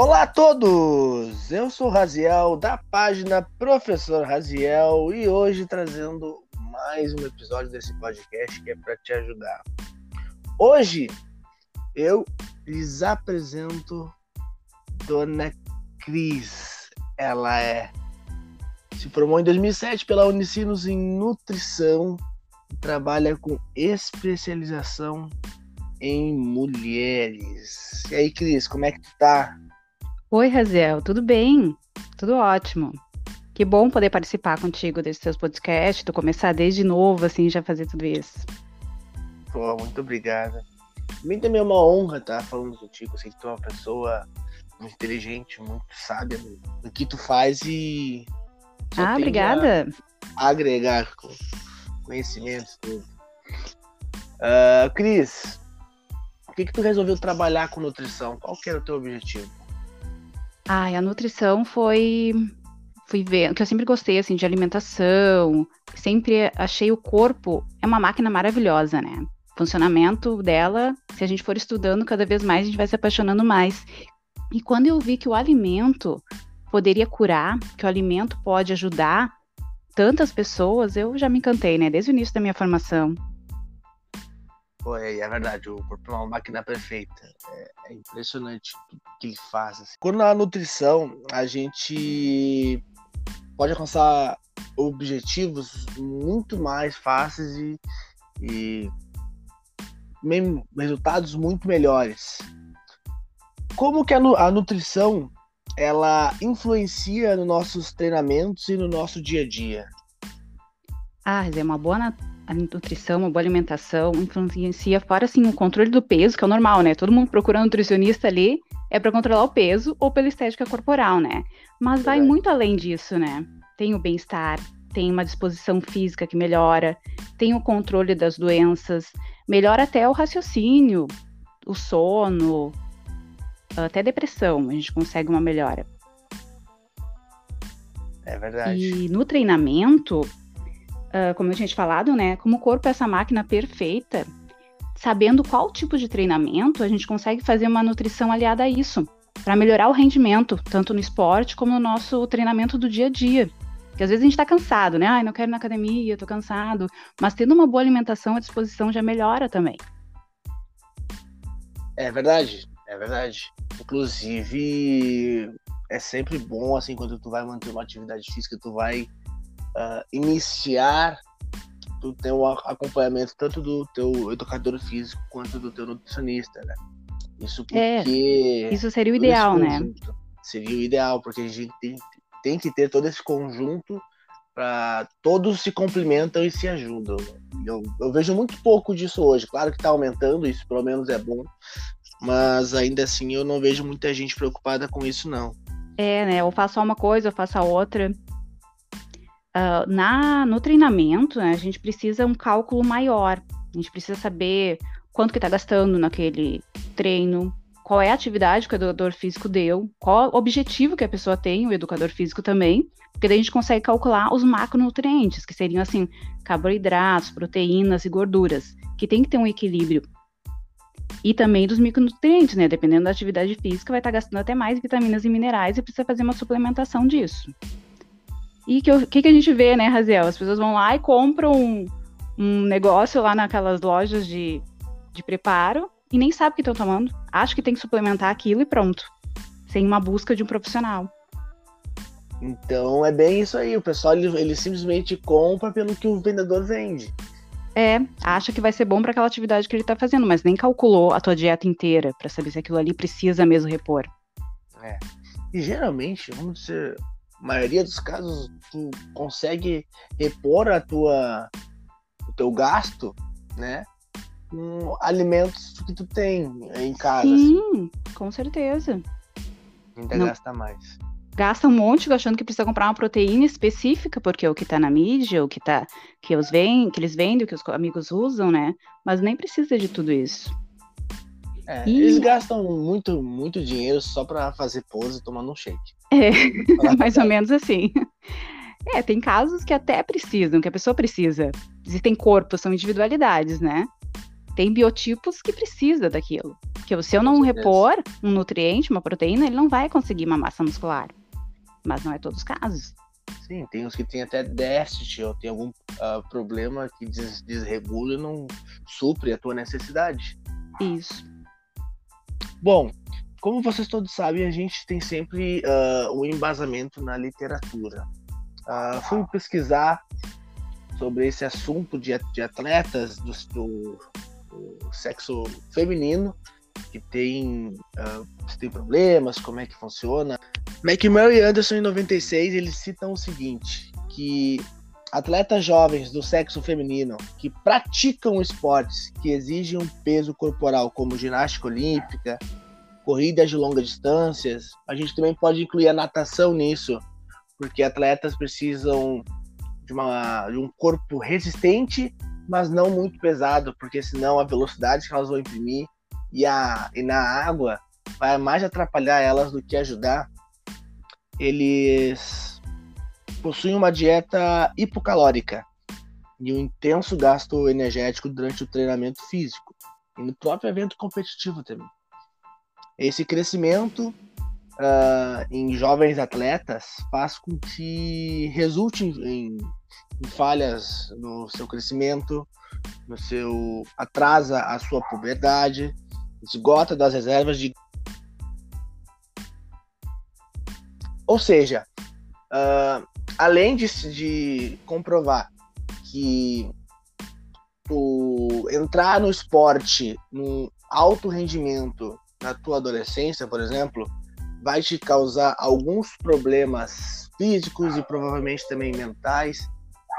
Olá a todos! Eu sou o Raziel, da página Professor Raziel, e hoje trazendo mais um episódio desse podcast que é para te ajudar. Hoje eu lhes apresento Dona Cris. Ela é se formou em 2007 pela Unicinos em Nutrição e trabalha com especialização em mulheres. E aí, Cris, como é que tu tá? Oi, Raziel, tudo bem? Tudo ótimo. Que bom poder participar contigo desses seus podcasts, tu começar desde novo, assim, já fazer tudo isso. Pô, muito obrigada. Mim também é uma honra estar falando contigo, assim, que tu é uma pessoa muito inteligente, muito sábia no que tu faz e... Ah, obrigada. agregar conhecimentos, tudo. Uh, Cris, por que que tu resolveu trabalhar com nutrição? Qual que era o teu objetivo? Ai, a nutrição foi fui ver, que eu sempre gostei assim de alimentação, sempre achei o corpo é uma máquina maravilhosa, né? Funcionamento dela, se a gente for estudando cada vez mais, a gente vai se apaixonando mais. E quando eu vi que o alimento poderia curar, que o alimento pode ajudar tantas pessoas, eu já me encantei, né? Desde o início da minha formação. Pô, é, verdade, o corpo é uma máquina perfeita. É, é impressionante que ele faz. Assim. Quando na nutrição a gente pode alcançar objetivos muito mais fáceis e, e resultados muito melhores. Como que a, a nutrição ela influencia nos nossos treinamentos e no nosso dia a dia? Ah, é uma boa a nutrição, uma boa alimentação influencia fora assim o controle do peso, que é o normal, né? Todo mundo procura um nutricionista ali é para controlar o peso ou pela estética corporal, né? Mas vai muito além disso, né? Tem o bem-estar, tem uma disposição física que melhora, tem o controle das doenças, melhora até o raciocínio, o sono, até depressão, a gente consegue uma melhora. É verdade. E no treinamento, uh, como eu tinha te falado, né? Como o corpo é essa máquina perfeita, sabendo qual tipo de treinamento, a gente consegue fazer uma nutrição aliada a isso, para melhorar o rendimento, tanto no esporte como no nosso treinamento do dia a dia. Porque às vezes a gente está cansado, né? Ai, não quero ir na academia, tô cansado. Mas tendo uma boa alimentação à disposição já melhora também. É verdade, é verdade. Inclusive, é sempre bom, assim, quando tu vai manter uma atividade física, tu vai uh, iniciar tu ter um acompanhamento tanto do teu educador físico quanto do teu nutricionista, né? Isso é, porque. É, isso seria o ideal, né? Seria o ideal, porque a gente tem, tem que ter todo esse conjunto para todos se complementam e se ajudam. Eu, eu, vejo muito pouco disso hoje. Claro que está aumentando, isso pelo menos é bom, mas ainda assim eu não vejo muita gente preocupada com isso, não. É, né? Ou faço uma coisa, ou faço a outra. Uh, na, no treinamento, né, a gente precisa um cálculo maior. A gente precisa saber quanto que está gastando naquele treino, qual é a atividade que o educador físico deu, qual o objetivo que a pessoa tem, o educador físico também, porque daí a gente consegue calcular os macronutrientes, que seriam assim, carboidratos, proteínas e gorduras, que tem que ter um equilíbrio. E também dos micronutrientes, né? Dependendo da atividade física, vai estar tá gastando até mais vitaminas e minerais e precisa fazer uma suplementação disso. E o que, que, que, a gente vê, né, Raziel? As pessoas vão lá e compram um, um negócio lá naquelas lojas de, de preparo e nem sabe o que estão tomando. Acho que tem que suplementar aquilo e pronto. Sem uma busca de um profissional. Então é bem isso aí. O pessoal ele, ele simplesmente compra pelo que o vendedor vende. É, acha que vai ser bom para aquela atividade que ele está fazendo, mas nem calculou a tua dieta inteira para saber se aquilo ali precisa mesmo repor. É. E geralmente, vamos dizer, maioria dos casos tu consegue repor a tua o teu gasto, né? Com alimentos que tu tem em casa. Sim, com certeza. Ainda Não. gasta mais. Gasta um monte achando que precisa comprar uma proteína específica, porque é o que tá na mídia, o que tá que, os vem, que eles vendem, o que os amigos usam, né? Mas nem precisa de tudo isso. É, e... Eles gastam muito, muito dinheiro só para fazer pose tomando um shake. É, mais ou menos assim. É, tem casos que até precisam, que a pessoa precisa. Existem corpos, são individualidades, né? Tem biotipos que precisa daquilo. Porque se eu não repor um nutriente, uma proteína, ele não vai conseguir uma massa muscular. Mas não é todos os casos. Sim, tem uns que tem até déficit ou tem algum uh, problema que des desregula e não supre a tua necessidade. Isso. Bom, como vocês todos sabem, a gente tem sempre uh, um embasamento na literatura. Uh, fui pesquisar sobre esse assunto de, atletas do, do, do, sexo feminino que tem, uh, tem problemas, como é que funciona. McMurray e Anderson, em 96, eles citam o seguinte, que atletas jovens do sexo feminino que praticam esportes que exigem um peso corporal, como ginástica olímpica, corridas de longas distâncias, a gente também pode incluir a natação nisso, porque atletas precisam de, uma, de um corpo resistente, mas não muito pesado, porque senão a velocidade que elas vão imprimir e, a, e na água vai mais atrapalhar elas do que ajudar. Eles possuem uma dieta hipocalórica e um intenso gasto energético durante o treinamento físico e no próprio evento competitivo também. Esse crescimento uh, em jovens atletas faz com que resulte em, em falhas no seu crescimento, no seu atrasa a sua puberdade, esgota das reservas de ou seja, uh, além de, de comprovar que tu entrar no esporte num alto rendimento na tua adolescência, por exemplo, vai te causar alguns problemas físicos e provavelmente também mentais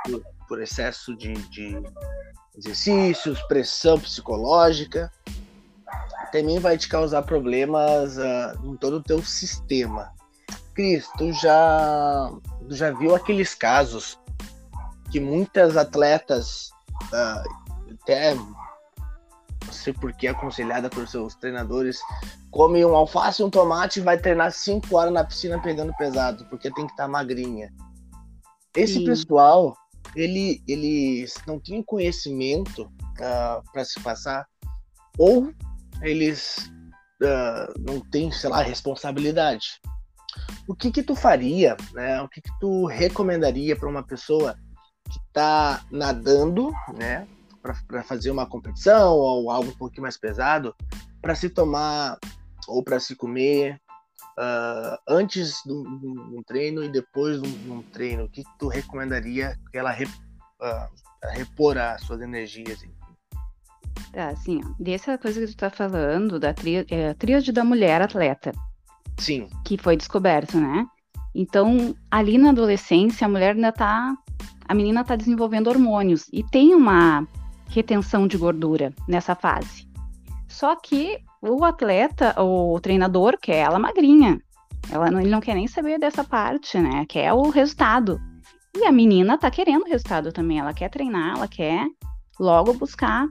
por, por excesso de, de, exercícios, pressão psicológica. Também vai te causar problemas uh, em todo o teu sistema. Cris, tu já, já viu aqueles casos que muitas atletas, uh, até não sei por que aconselhada por seus treinadores, come um alface e um tomate e vai treinar 5 horas na piscina pegando pesado, porque tem que estar tá magrinha. Esse Sim. pessoal, ele, eles não tem conhecimento uh, ah, para se passar, ou eles uh, não têm, sei lá, responsabilidade. O que que tu faria, né? O que que tu recomendaria para uma pessoa que está nadando, né? para fazer uma competição ou algo um pouquinho mais pesado, para se tomar ou para se comer uh, antes de um, treino e depois de um, treino? O que tu recomendaria que ela re, uh, repor as suas energias? Tá, assim, dessa coisa que tu tá falando, da tríade, é, da mulher atleta. Sim. Que foi descoberto, né? Então, ali na adolescência, a mulher ainda tá. A menina tá desenvolvendo hormônios. E tem uma retenção de gordura nessa fase. Só que o atleta, o treinador, quer ela magrinha. Ela não, ele não quer nem saber dessa parte, né? Quer o resultado. E a menina tá querendo o resultado também. Ela quer treinar, ela quer logo buscar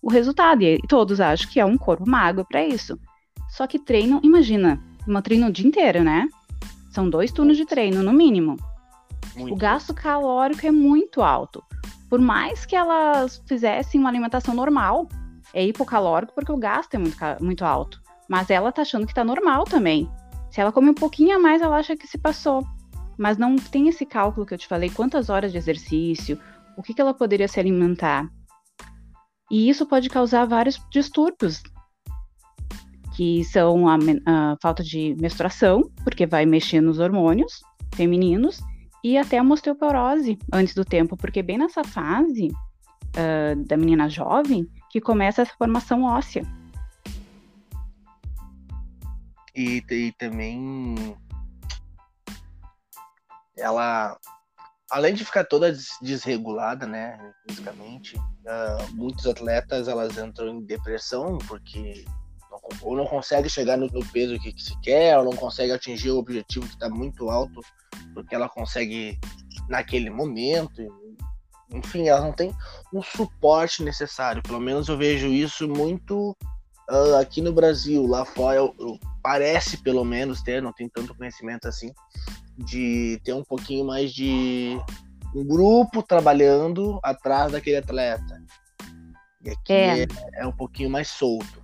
o resultado. E todos acham que é um corpo magro para isso. Só que treino, imagina, uma treino o dia inteiro, né? São dois turnos de treino, no mínimo. Muito. O gasto calórico é muito alto por mais que elas fizessem uma alimentação normal, é hipocalórico porque o gasto é muito, muito alto. Mas ela tá achando que tá normal também. Se ela come um pouquinho a mais, ela acha que se passou. Mas não tem esse cálculo que eu te falei, quantas horas de exercício, o que, que ela poderia se alimentar. E isso pode causar vários distúrbios, que são a, a falta de menstruação, porque vai mexer nos hormônios femininos, e até a osteoporose antes do tempo, porque bem nessa fase uh, da menina jovem que começa essa formação óssea. E, e também ela, além de ficar toda desregulada, né, fisicamente, uh, muitos atletas elas entram em depressão porque ou não consegue chegar no, no peso que, que, se quer, ou não consegue atingir o objetivo que está muito alto do que ela consegue naquele momento. Enfim, ela não tem um suporte necessário. Pelo menos eu vejo isso muito uh, aqui no Brasil. Lá fora, eu, eu, parece pelo menos ter, não tem tanto conhecimento assim, de ter um pouquinho mais de um grupo trabalhando atrás daquele atleta. E aqui é, é, é um pouquinho mais solto.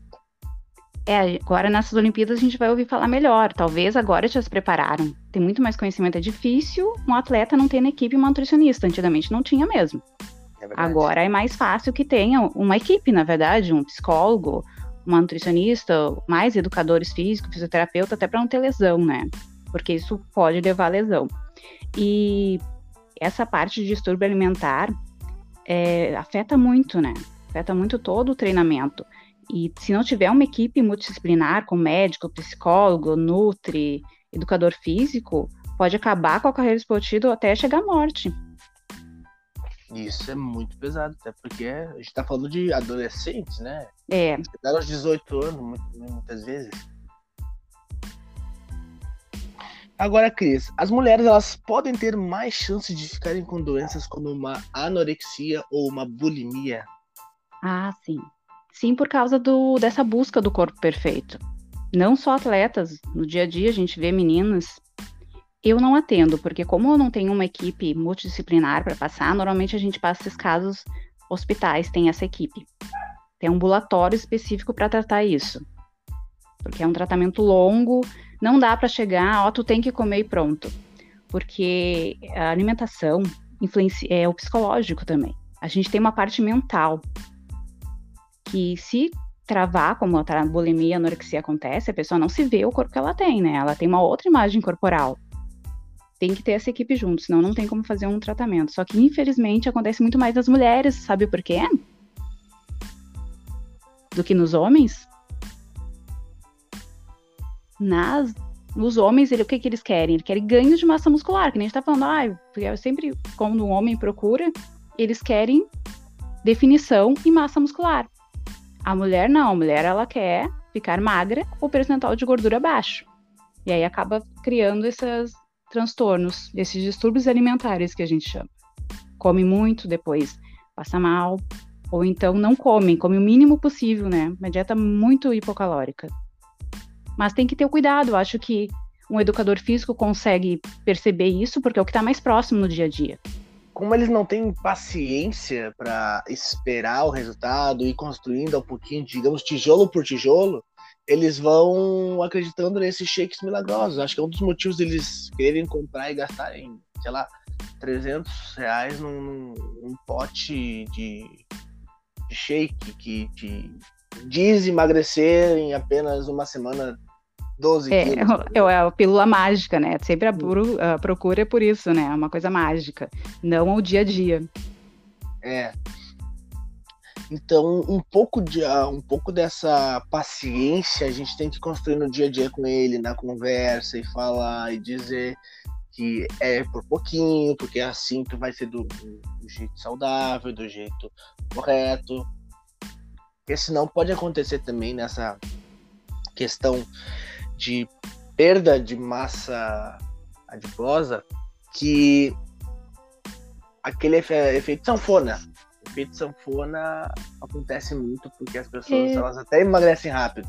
É, agora nessas Olimpíadas a gente vai ouvir falar melhor. Talvez agora já se prepararam. Tem muito mais conhecimento. É difícil um atleta não ter na equipe uma nutricionista. Antigamente não tinha mesmo. É agora é mais fácil que tenha uma equipe, na verdade, um psicólogo, uma nutricionista, mais educadores físicos, fisioterapeuta, até para não ter lesão, né? Porque isso pode levar a lesão. E essa parte de distúrbio alimentar é, afeta muito, né? Afeta muito todo o treinamento. E se não tiver uma equipe multidisciplinar com médico, psicólogo, nutri, educador físico, pode acabar com a carreira esportiva até chegar à morte. Isso é muito pesado, até porque a gente tá falando de adolescentes, né? É. Até aos 18 anos, muitas vezes. Agora, Cris, as mulheres elas podem ter mais chances de ficarem com doenças como uma anorexia ou uma bulimia? Ah, sim. Sim, por causa do, dessa busca do corpo perfeito. Não só atletas, no dia a dia a gente vê meninas. Eu não atendo, porque como eu não tenho uma equipe multidisciplinar para passar, normalmente a gente passa esses casos, hospitais têm essa equipe. Tem um ambulatório específico para tratar isso. Porque é um tratamento longo, não dá para chegar, ó, tu tem que comer e pronto. Porque a alimentação influencia, é o psicológico também. A gente tem uma parte mental que se travar, como a bulimia, a anorexia acontece, a pessoa não se vê o corpo que ela tem, né? Ela tem uma outra imagem corporal. Tem que ter essa equipe junto, senão não tem como fazer um tratamento. Só que, infelizmente, acontece muito mais nas mulheres, sabe por quê? Do que nos homens. Nas, nos homens, ele, o que, que eles querem? Eles querem ganho de massa muscular, que nem a gente tá falando, ah, eu sempre, quando um homem procura, eles querem definição e massa muscular. A mulher não, a mulher ela quer ficar magra ou percentual de gordura baixo. E aí acaba criando esses transtornos, esses distúrbios alimentares que a gente chama. Come muito, depois passa mal, ou então não come, come o mínimo possível, né? Uma dieta muito hipocalórica. Mas tem que ter o cuidado, acho que um educador físico consegue perceber isso porque é o que está mais próximo no dia a dia como eles não têm paciência para esperar o resultado e construindo um pouquinho, digamos, tijolo por tijolo, eles vão acreditando nesses shakes milagrosos. Acho que é um dos motivos deles quererem comprar e gastarem, sei lá, 300 reais num, num pote de, de shake que te diz emagrecer em apenas uma semana 12 é, quilos. É, é a pílula mágica, né? Sempre a, puro, a procura é por isso, né? É uma coisa mágica, não o dia a dia. É. Então, um pouco, de, ah, um pouco dessa paciência a gente tem que construir no dia a dia com ele, na conversa, e falar e dizer que é por pouquinho, porque assim que vai ser do, do jeito saudável, do jeito correto. Porque senão pode acontecer também nessa questão de perda de massa adiposa que aquele efeito sanfona. O efeito sanfona acontece muito porque as pessoas é. elas até emagrecem rápido.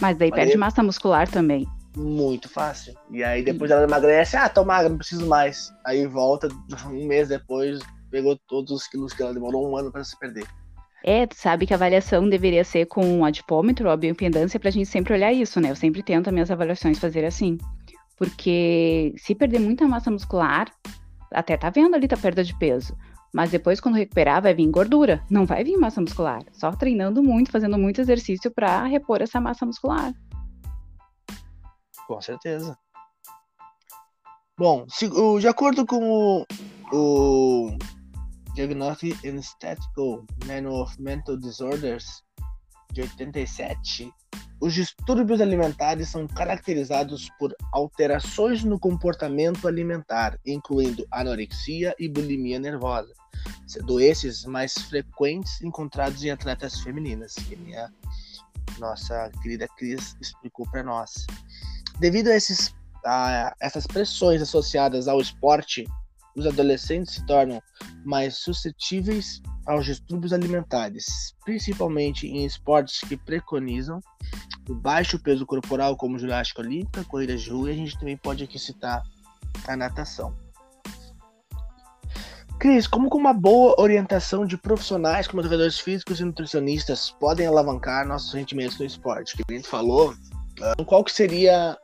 Mas daí perde massa muscular também. Muito fácil. E aí depois ela emagrece, ah, tô magra, não preciso mais. Aí volta um mês depois, pegou todos os quilos que ela demorou um ano para se perder. É, tu sabe que a avaliação deveria ser com um adipômetro ou a bioimpedância pra gente sempre olhar isso, né? Eu sempre tento as minhas avaliações fazer assim. Porque se perder muita massa muscular, até tá vendo ali a perda de peso. Mas depois, quando recuperar, vai vir gordura. Não vai vir massa muscular. Só treinando muito, fazendo muito exercício para repor essa massa muscular. Com certeza. Bom, de acordo com o, o Diagnostic and Statistical Manual of Mental Disorders de 87, os distúrbios alimentares são caracterizados por alterações no comportamento alimentar, incluindo anorexia e bulimia nervosa, sendo esses mais frequentes encontrados em atletas femininas, que a nossa querida Cris explicou para nós. Devido a, esses, a essas pressões associadas ao esporte, os adolescentes se tornam mais suscetíveis aos distúrbios alimentares, principalmente em esportes que preconizam o baixo peso corporal, como ginástica olímpica, corridas de rua, e a gente também pode aqui citar a natação. Cris, como com uma boa orientação de profissionais como educadores físicos e nutricionistas podem alavancar nossos rendimentos no esporte? Que a gente falou, uh, qual que seria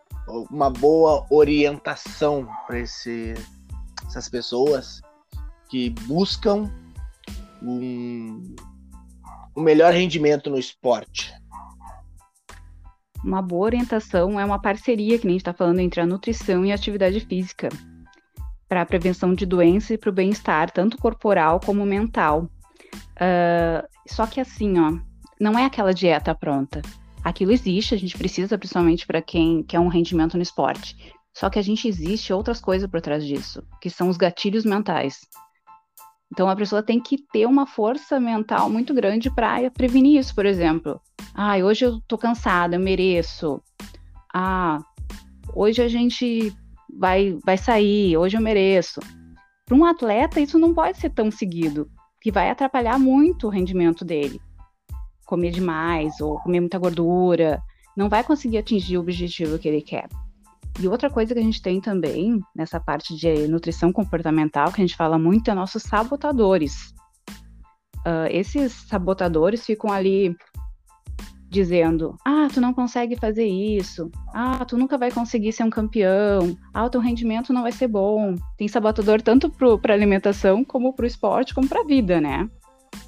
uma boa orientação para esse, essas pessoas que buscam um, um melhor rendimento no esporte? Uma boa orientação é uma parceria que a gente está falando entre a nutrição e a atividade física para a prevenção de doenças e para o bem-estar, tanto corporal como mental. Uh, só que assim, ó, não é aquela dieta pronta. Aquilo existe, a gente precisa, principalmente para quem quer um rendimento no esporte. Só que a gente existe outras coisas por trás disso, que são os gatilhos mentais. Então a pessoa tem que ter uma força mental muito grande para prevenir isso, por exemplo. Ah, hoje eu tô cansada, eu mereço. Ah, hoje a gente vai, vai sair, hoje eu mereço. Para um atleta, isso não pode ser tão seguido, que vai atrapalhar muito o rendimento dele. Comer demais ou comer muita gordura, não vai conseguir atingir o objetivo que ele quer. E outra coisa que a gente tem também nessa parte de nutrição comportamental, que a gente fala muito, é nossos sabotadores. Uh, esses sabotadores ficam ali dizendo: ah, tu não consegue fazer isso, ah, tu nunca vai conseguir ser um campeão, ah, o teu rendimento não vai ser bom. Tem sabotador tanto para alimentação, como para o esporte, como para a vida, né?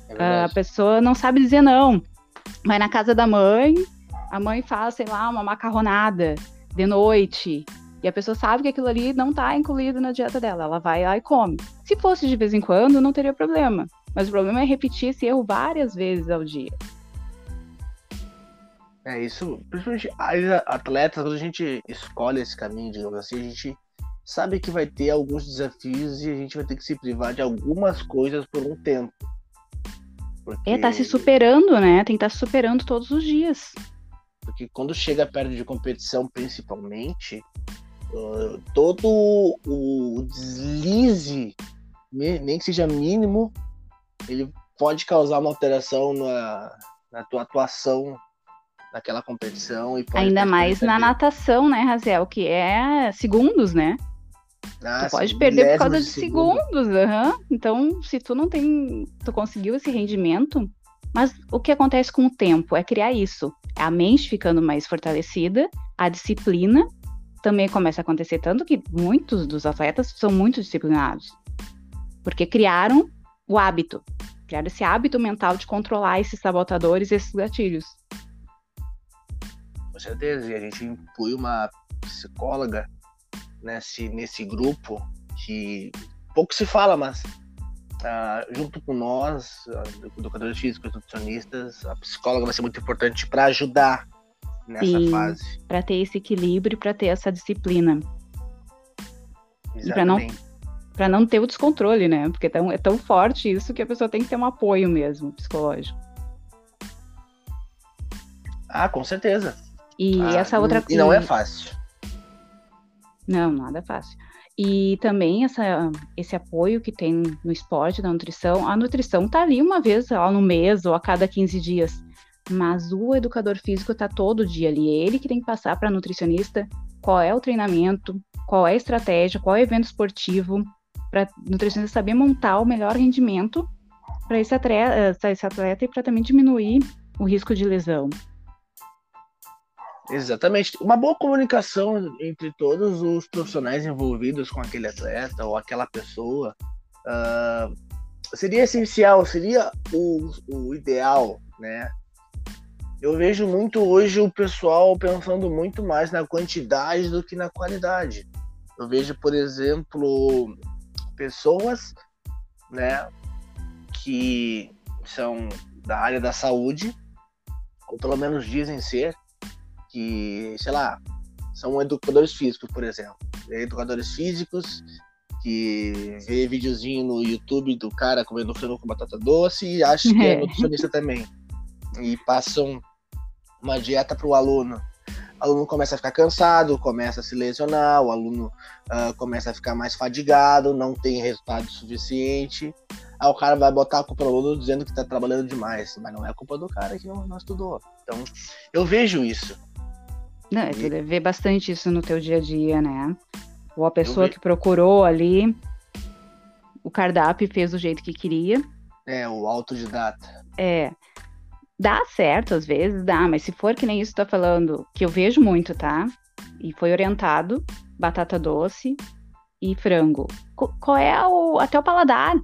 É a pessoa não sabe dizer não. Vai na casa da mãe, a mãe faz, sei lá, uma macarronada de noite. E a pessoa sabe que aquilo ali não está incluído na dieta dela. Ela vai lá e come. Se fosse de vez em quando, não teria problema. Mas o problema é repetir esse erro várias vezes ao dia. É isso, principalmente as atletas, quando a gente escolhe esse caminho, digamos assim, a gente sabe que vai ter alguns desafios e a gente vai ter que se privar de algumas coisas por um tempo. Porque... É, tá se superando, né? Tem que estar tá se superando todos os dias. Porque quando chega perto de competição, principalmente, uh, todo o deslize, nem que seja mínimo, ele pode causar uma alteração na, na tua atuação naquela competição. E Ainda mais na natação, né, Razel? Que é segundos, né? Ah, tu pode perder por causa de segundo. segundos. Uhum. Então, se tu não tem. Tu conseguiu esse rendimento. Mas o que acontece com o tempo é criar isso. A mente ficando mais fortalecida, a disciplina também começa a acontecer, tanto que muitos dos atletas são muito disciplinados. Porque criaram o hábito. Criaram esse hábito mental de controlar esses sabotadores, esses gatilhos com certeza. E a gente inclui uma psicóloga nesse, nesse grupo que pouco se fala, mas junto com nós, educadores físicos, nutricionistas, a psicóloga vai ser muito importante para ajudar nessa Sim, fase. Para ter esse equilíbrio, para ter essa disciplina. Exatamente. E para não para não ter o descontrole, né? Porque é tão, é tão forte isso que a pessoa tem que ter um apoio mesmo psicológico. Ah, com certeza. E ah, essa outra E não é fácil. Não, nada fácil. E também essa, esse apoio que tem no esporte, da nutrição. A nutrição tá ali uma vez ó, no mês ou a cada 15 dias. Mas o educador físico tá todo dia ali. É ele que tem que passar para nutricionista qual é o treinamento, qual é a estratégia, qual é o evento esportivo, para nutricionista saber montar o melhor rendimento para esse atleta, esse atleta e para também diminuir o risco de lesão. Exatamente. Uma boa comunicação entre todos os profissionais envolvidos com aquele atleta ou aquela pessoa uh, seria essencial, seria o, o ideal, né? Eu vejo muito hoje o pessoal pensando muito mais na quantidade do que na qualidade. Eu vejo, por exemplo, pessoas, né, que são da área da saúde, ou pelo menos dizem ser, que, sei lá, são educadores físicos, por exemplo. Educadores físicos que vê videozinho no YouTube do cara comendo frango com batata doce e acha que é nutricionista também. E passam uma dieta para o aluno. O aluno começa a ficar cansado, começa a se lesionar, o aluno uh, começa a ficar mais fadigado, não tem resultado suficiente. Aí o cara vai botar a culpa no aluno dizendo que está trabalhando demais, mas não é culpa do cara que não, não estudou. Então, eu vejo isso. Não, tu deve ver bastante isso no teu dia a dia, né? Ou a pessoa que procurou ali o cardápio e fez do jeito que queria. É, o autodidata. É. Dá certo às vezes, dá, mas se for que nem isso que tá falando, que eu vejo muito, tá? E foi orientado, batata doce e frango. Qual é o até o paladar?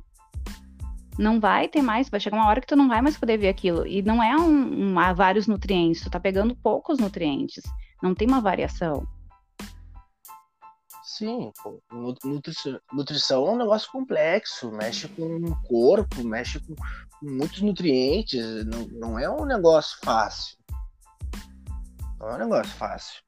Não vai ter mais, vai chegar uma hora que tu não vai mais poder ver aquilo. E não é um, um vários nutrientes, tu tá pegando poucos nutrientes. Não tem uma variação. Sim. Nutrição, nutrição é um negócio complexo, mexe com o corpo, mexe com muitos nutrientes, não, não é um negócio fácil. Não é um negócio fácil.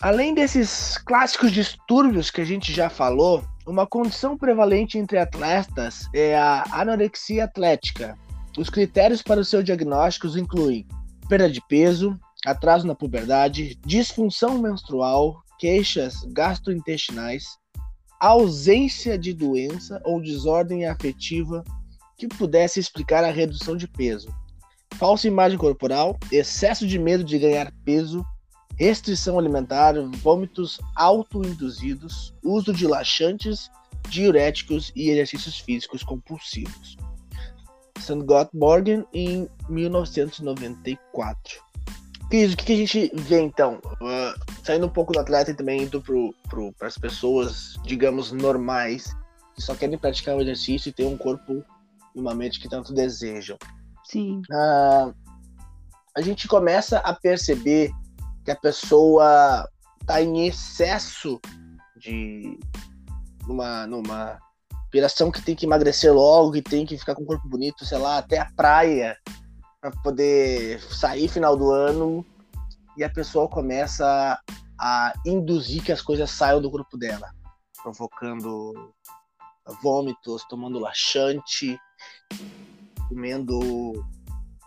Além desses clássicos distúrbios que a gente já falou, uma condição prevalente entre atletas é a anorexia atlética. Os critérios para o seu diagnóstico incluem perda de peso, atraso na puberdade, disfunção menstrual, queixas gastrointestinais, ausência de doença ou desordem afetiva que pudesse explicar a redução de peso, falsa imagem corporal, excesso de medo de ganhar peso, restrição alimentar, vômitos autoinduzidos, uso de laxantes, diuréticos e exercícios físicos compulsivos. Sandgott Morgan em 1994. Cris, o que, a gente vê então? Uh, saindo um pouco do atleta e também indo para as pessoas, digamos, normais, que só querem praticar o exercício e ter um corpo e uma mente que tanto desejam. Sim. Uh, a gente começa a perceber que a pessoa está em excesso de numa, numa operação que tem que emagrecer logo, que tem que ficar com o corpo bonito, sei lá, até a praia para poder sair final do ano e a pessoa começa a induzir que as coisas saiam do corpo dela, provocando vômitos, tomando laxante, comendo,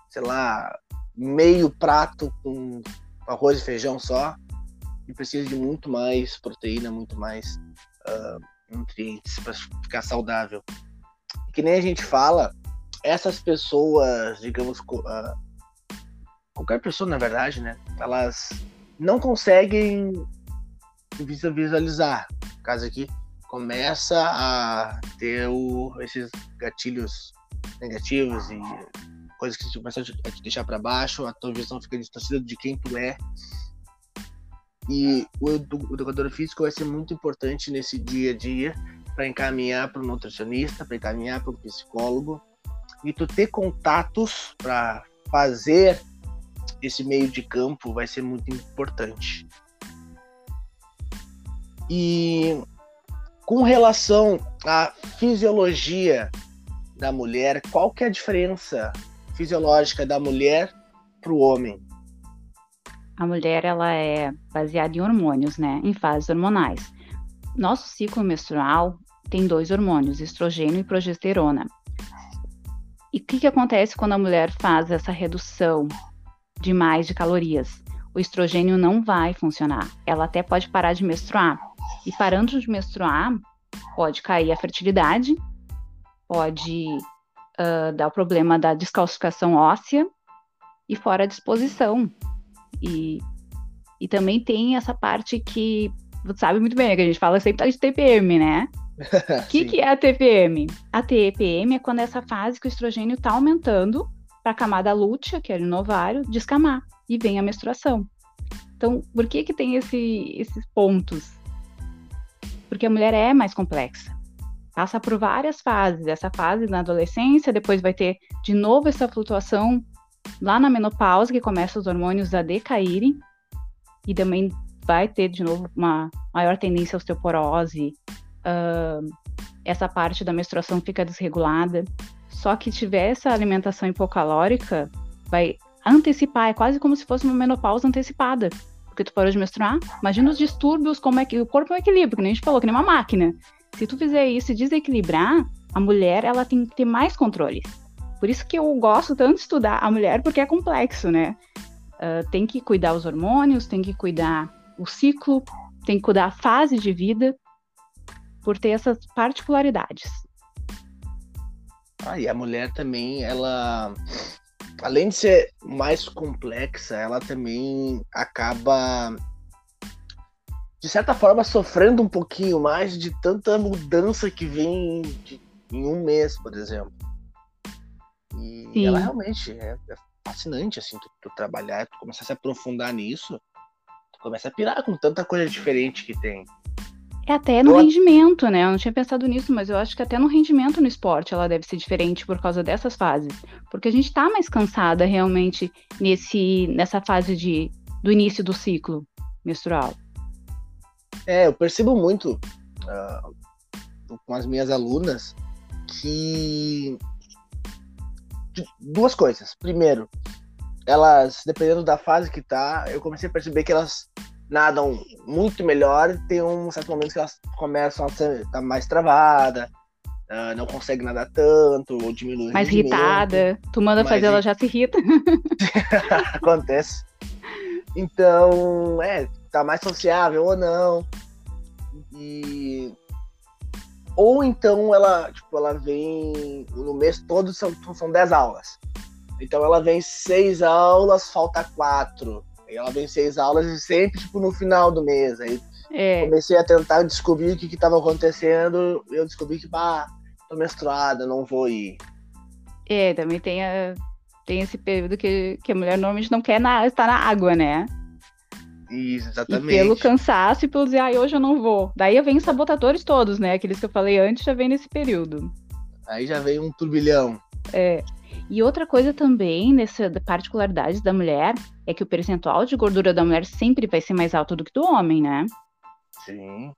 sei lá, meio prato com arroz e feijão só e precisa de muito mais proteína, muito mais uh, nutrientes para ficar saudável. Que nem a gente fala, essas pessoas, digamos, uh, qualquer pessoa, na verdade, né? Elas não conseguem visualizar. No caso aqui, começa a ter o, esses gatilhos negativos e coisas que começam a te deixar para baixo, a tua visão fica distorcida de quem tu é. E o, educador físico vai ser muito importante nesse dia a dia para encaminhar para o nutricionista, para encaminhar para o psicólogo, e tu ter contatos para fazer esse meio de campo vai ser muito importante. E com relação à fisiologia da mulher, qual que é a diferença fisiológica da mulher para o homem? A mulher ela é baseada em hormônios, né? Em fases hormonais. Nosso ciclo menstrual tem dois hormônios, estrogênio e progesterona. E o que, que acontece quando a mulher faz essa redução demais de calorias? O estrogênio não vai funcionar. Ela até pode parar de menstruar. E parando de menstruar, pode cair a fertilidade, pode uh, dar o problema da descalcificação óssea e fora a disposição. E, e também tem essa parte que você sabe muito bem, né, que a gente fala sempre de TPM, né? O que, que é a TPM? A TPM é quando essa fase que o estrogênio está aumentando para a camada lútea, que é no ovário, descamar e vem a menstruação. Então, por que que tem esse, esses pontos? Porque a mulher é mais complexa. Passa por várias fases. Essa fase na adolescência, depois vai ter de novo essa flutuação lá na menopausa, que começa os hormônios a decaírem, e também vai ter de novo uma maior tendência à osteoporose, uh, essa parte da menstruação fica desregulada. Só que tiver essa alimentação hipocalórica, vai antecipar, é quase como se fosse uma menopausa antecipada. Porque tu parou de menstruar, imagina os distúrbios, como é que o corpo é um equilíbrio, que nem a gente falou, que nem uma máquina. Se tu fizer isso e desequilibrar, a mulher ela tem que ter mais controle. Por isso que eu gosto tanto de estudar a mulher, porque é complexo, né? Uh, tem que cuidar os hormônios, tem que cuidar o ciclo, tem que cuidar a fase de vida, por ter essas particularidades. Ah, e a mulher também, ela, além de ser mais complexa, ela também acaba de certa forma, sofrendo um pouquinho mais de tanta mudança que vem de, em um mês, por exemplo. E Sim. ela realmente é, é, fascinante, assim, tu, tu trabalhar, tu começar a se aprofundar nisso, tu começa a pirar com tanta coisa diferente que tem. É até no eu... rendimento, né? Eu não tinha pensado nisso, mas eu acho que até no rendimento no esporte ela deve ser diferente por causa dessas fases. Porque a gente tá mais cansada realmente nesse, nessa fase de, do início do ciclo menstrual. É, eu percebo muito uh, com as minhas alunas que. Duas coisas. Primeiro, elas, dependendo da fase que tá, eu comecei a perceber que elas nadam muito melhor. Tem um certo momento que elas começam a estar tá mais travada, uh, não consegue nadar tanto, ou diminui Mais irritada. Tu manda fazer, ela já se irrita. Acontece. Então, é, tá mais sociável ou não. E ou então ela, tipo, ela vem no mês todo são são 10 aulas. Então ela vem seis aulas, falta quatro. Aí ela vem seis aulas e sempre tipo no final do mês. Aí é. comecei a tentar descobrir o que estava acontecendo. E eu descobri que, bah, tô menstruada, não vou ir. É, também tem, a, tem esse período que, que a mulher normalmente não quer na, estar na água, né? Exatamente. E pelo cansaço e pelo dizer, ah, hoje eu não vou. Daí vem os sabotadores todos, né? Aqueles que eu falei antes já vem nesse período. Aí já vem um turbilhão. É. E outra coisa também, nessa particularidade da mulher, é que o percentual de gordura da mulher sempre vai ser mais alto do que do homem, né? Sim.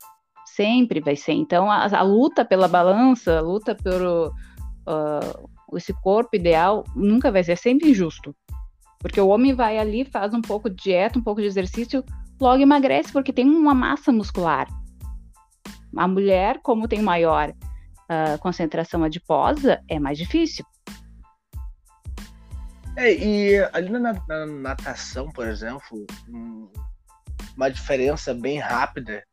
Sempre vai ser. Então, a, a luta pela balança, a luta pelo uh, esse corpo ideal, nunca vai ser sempre injusto. Porque o homem vai ali, faz um pouco de dieta, um pouco de exercício, logo emagrece porque tem uma massa muscular. A mulher, como tem maior uh, concentração adiposa, é mais difícil. É, e ali na, na natação, por exemplo, uma diferença bem rápida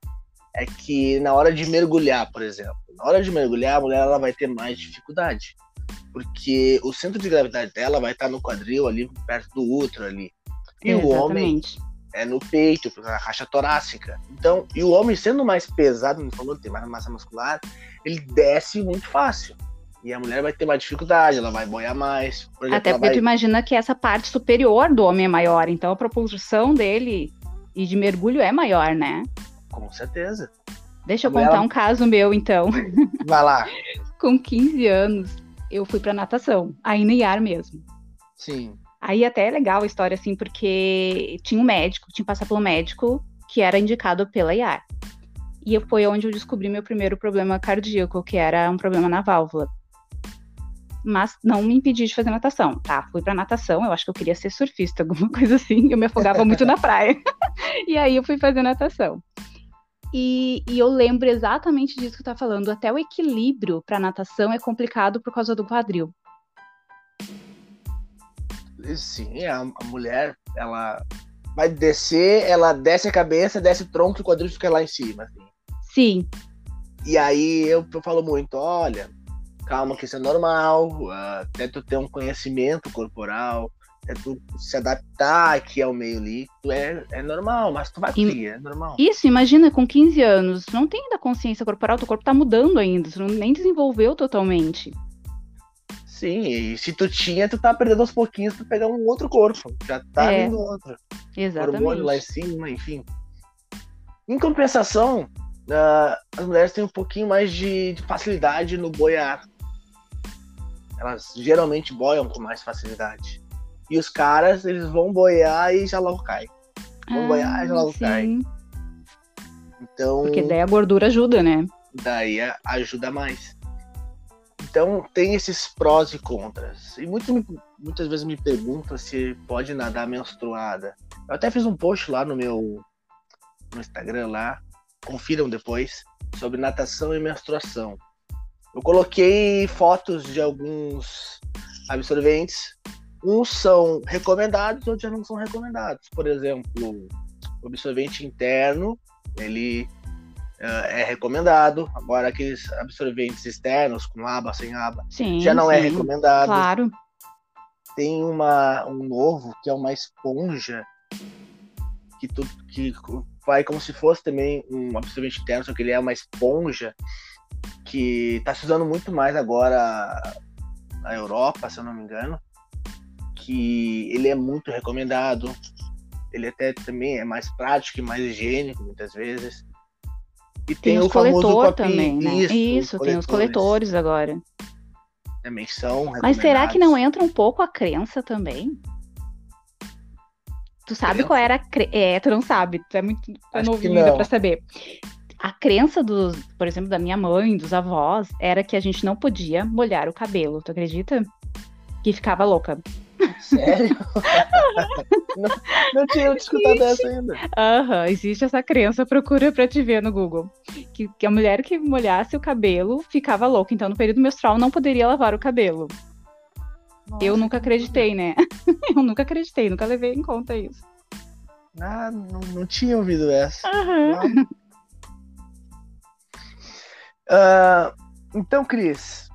é que na hora de mergulhar, por exemplo, na hora de mergulhar, a mulher ela vai ter mais dificuldade porque o centro de gravidade dela vai estar no quadril ali, perto do útero ali. E o homem é no peito, na caixa torácica. Então, e o homem sendo mais pesado, não falou, tem mais massa muscular, ele desce muito fácil. E a mulher vai ter mais dificuldade, ela vai boiar mais. Por exemplo, Até porque vai... tu imagina que essa parte superior do homem é maior, então a propulsão dele e de mergulho é maior, né? Com certeza. Deixa eu contar ela... um caso meu, então. Vai lá. Com 15 anos, eu fui para natação, aí no IAR mesmo. Sim. Aí até é legal a história, assim, porque tinha um médico, tinha que passar pelo médico que era indicado pela IAR. E foi onde eu descobri meu primeiro problema cardíaco, que era um problema na válvula. Mas não me impedi de fazer natação, tá? Fui pra natação, eu acho que eu queria ser surfista, alguma coisa assim, eu me afogava muito na praia. e aí eu fui fazer natação. E, e, eu lembro exatamente disso que tu tá falando. Até o equilíbrio para natação é complicado por causa do quadril. Sim, a, a, mulher, ela vai descer, ela desce a cabeça, desce o tronco e o quadril fica lá em cima. Assim. Sim. E aí eu, eu falo muito, olha, calma que isso é normal, uh, até tu ter um conhecimento corporal, é tu se adaptar aqui ao meio líquido, é, é normal, mas tu vai conseguir, é normal. Isso, imagina, com 15 anos, não tem ainda consciência corporal, teu corpo tá mudando ainda, tu não, nem desenvolveu totalmente. Sim, e se tu tinha, tu tá perdendo aos pouquinhos pra pegar um outro corpo, já tá é, vindo outro. Exatamente. Hormônio lá em cima, enfim. Em compensação, uh, as mulheres têm um pouquinho mais de, de facilidade no boiar. Elas geralmente boiam com mais facilidade. E os caras, eles vão boiar e já logo cai. Vão ah, boiar e já logo sim. cai. Então. Porque daí a gordura ajuda, né? Daí ajuda mais. Então tem esses prós e contras. E muitos, muitas vezes me perguntam se pode nadar menstruada. Eu até fiz um post lá no meu no Instagram lá, confiram depois, sobre natação e menstruação. Eu coloquei fotos de alguns absorventes Uns são recomendados, outros já não são recomendados. Por exemplo, o absorvente interno, ele uh, é recomendado. Agora, aqueles absorventes externos, com aba, sem aba, sim, já não é sim, é recomendado. Claro. Tem uma, um novo, que é uma esponja, que, tu, que vai como se fosse também um absorvente interno, só que ele é uma esponja que está se usando muito mais agora na Europa, se eu não me engano, que ele é muito recomendado. Ele até também é mais prático e mais higiênico muitas vezes. E tem, tem o coletor também, né? Isso, Isso tem os coletores agora. Também são Mas será que não entra um pouco a crença também? Tu sabe crença? qual era a crença? É, tu não sabe, tu é muito é novinho pra saber. A crença dos, por exemplo, da minha mãe, dos avós, era que a gente não podia molhar o cabelo, tu acredita? Que ficava louca. Sério? não, não, tinha escutado essa ainda. Aham, uhum, existe essa crença, procura pra te ver no Google. Que, que, a mulher que molhasse o cabelo ficava louca. Então, no período menstrual, não poderia lavar o cabelo. Nossa, eu nunca acreditei, né? eu nunca acreditei, nunca levei em conta isso. Ah, não, não tinha ouvido essa. Uhum. Uh, então, Cris,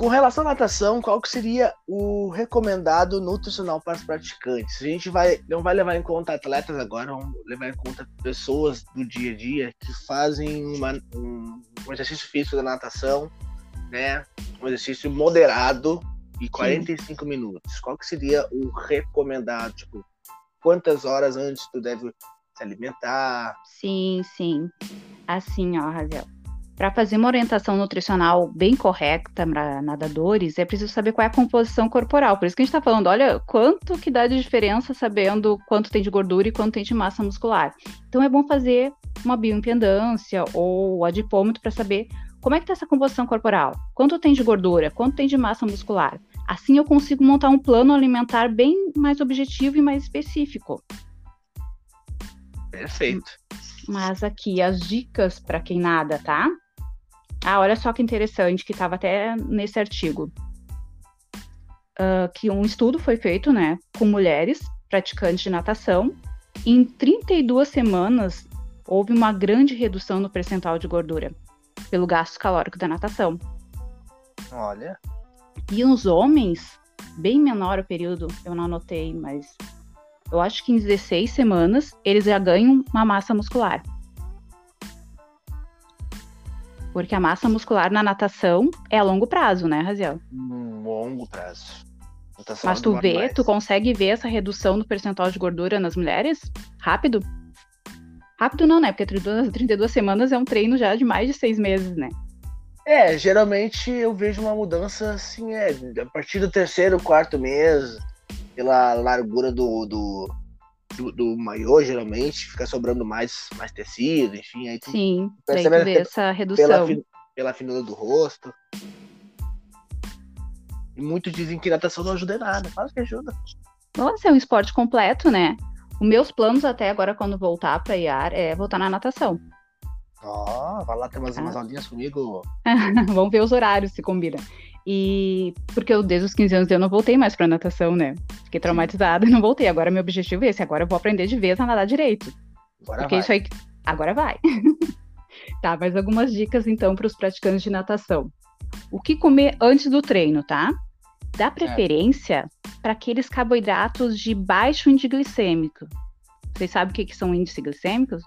com relação à natação, qual que seria o recomendado nutricional para os praticantes? A gente vai, não vai levar em conta atletas agora, vamos levar em conta pessoas do dia a dia que fazem uma, um, um, exercício físico da natação, né? Um exercício moderado e 45 Sim. minutos. Qual que seria o recomendado? Tipo, quantas horas antes tu deve se alimentar? Sim, sim. Assim, ó, Ravel para fazer uma orientação nutricional bem correta para nadadores, é preciso saber qual é a composição corporal. Por isso que a gente está falando, olha, quanto que dá de diferença sabendo quanto tem de gordura e quanto tem de massa muscular. Então é bom fazer uma bioimpedância ou adipômetro para saber como é que está essa composição corporal. Quanto tem de gordura, quanto tem de massa muscular. Assim eu consigo montar um plano alimentar bem mais objetivo e mais específico. Perfeito. Mas aqui as dicas para quem nada, tá? Ah, olha só que interessante, que estava até nesse artigo. Uh, que um estudo foi feito, né, com mulheres praticantes de natação. Em 32 semanas, houve uma grande redução no percentual de gordura pelo gasto calórico da natação. Olha. E os homens, bem menor o período, eu não anotei, mas eu acho que em 16 semanas eles já ganham uma massa muscular. Porque a massa muscular na natação é a longo prazo, né, Raziel? Longo prazo. Natação Mas tu vê, mais. tu consegue ver essa redução no percentual de gordura nas mulheres? Rápido? Rápido não, né? Porque 32, 32 semanas é um treino já de mais de seis meses, né? É, geralmente eu vejo uma mudança assim, é, a partir do terceiro, quarto mês, pela largura do, do, do, do maiô, geralmente, fica sobrando mais, mais tecido, enfim. Aí tu Sim, percebe daí tu vê essa redução. Pela, pela finura do rosto. E muitos dizem que natação não ajuda em nada. Fala que ajuda. Nossa, é um esporte completo, né? Os meus planos até agora, quando voltar para IAR, é voltar na natação. Ó, oh, vai lá ter umas, ah. umas aulinhas comigo. Vamos ver os horários, se combina. E porque eu, desde os 15 anos eu não voltei mais pra natação, né? Fiquei traumatizada e não voltei. Agora meu objetivo é esse. Agora eu vou aprender de vez a nadar direito. Agora porque vai. isso aí. Agora vai. tá, mas algumas dicas então para os praticantes de natação. O que comer antes do treino, tá? Dá preferência para aqueles carboidratos de baixo índice glicêmico. Vocês sabem o que, que são índices glicêmicos?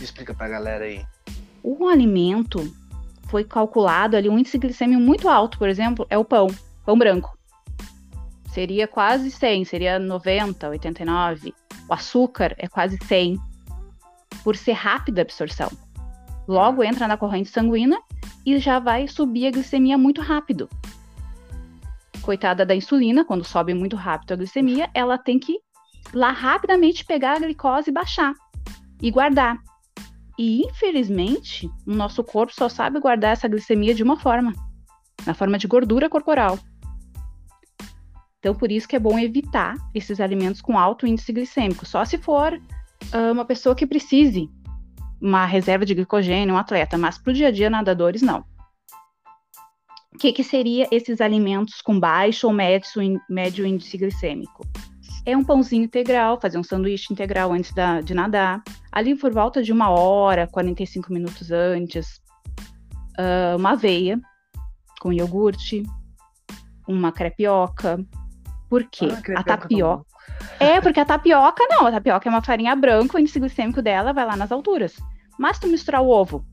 Explica pra galera aí. Um alimento foi calculado ali um índice glicêmico muito alto, por exemplo, é o pão, pão branco. Seria quase 100, seria 90, 89. O açúcar é quase 100, por ser rápida a absorção. Logo entra na corrente sanguínea e já vai subir a glicemia muito rápido. Coitada da insulina, quando sobe muito rápido a glicemia, ela tem que lá rapidamente pegar a glicose e baixar e guardar. E, infelizmente, o nosso corpo só sabe guardar essa glicemia de uma forma na forma de gordura corporal. Então, por isso que é bom evitar esses alimentos com alto índice glicêmico, só se for uh, uma pessoa que precise uma reserva de glicogênio, um atleta, mas para o dia a dia, nadadores, não. O que, que seria esses alimentos com baixo ou médio, médio índice glicêmico? É um pãozinho integral, fazer um sanduíche integral antes da, de nadar. Ali por volta de uma hora, 45 minutos antes. Uh, uma aveia com iogurte, uma crepioca. Por quê? Ah, a tapioca. É, porque a tapioca não, a tapioca é uma farinha branca, o índice glicêmico dela vai lá nas alturas. Mas tu misturar o ovo,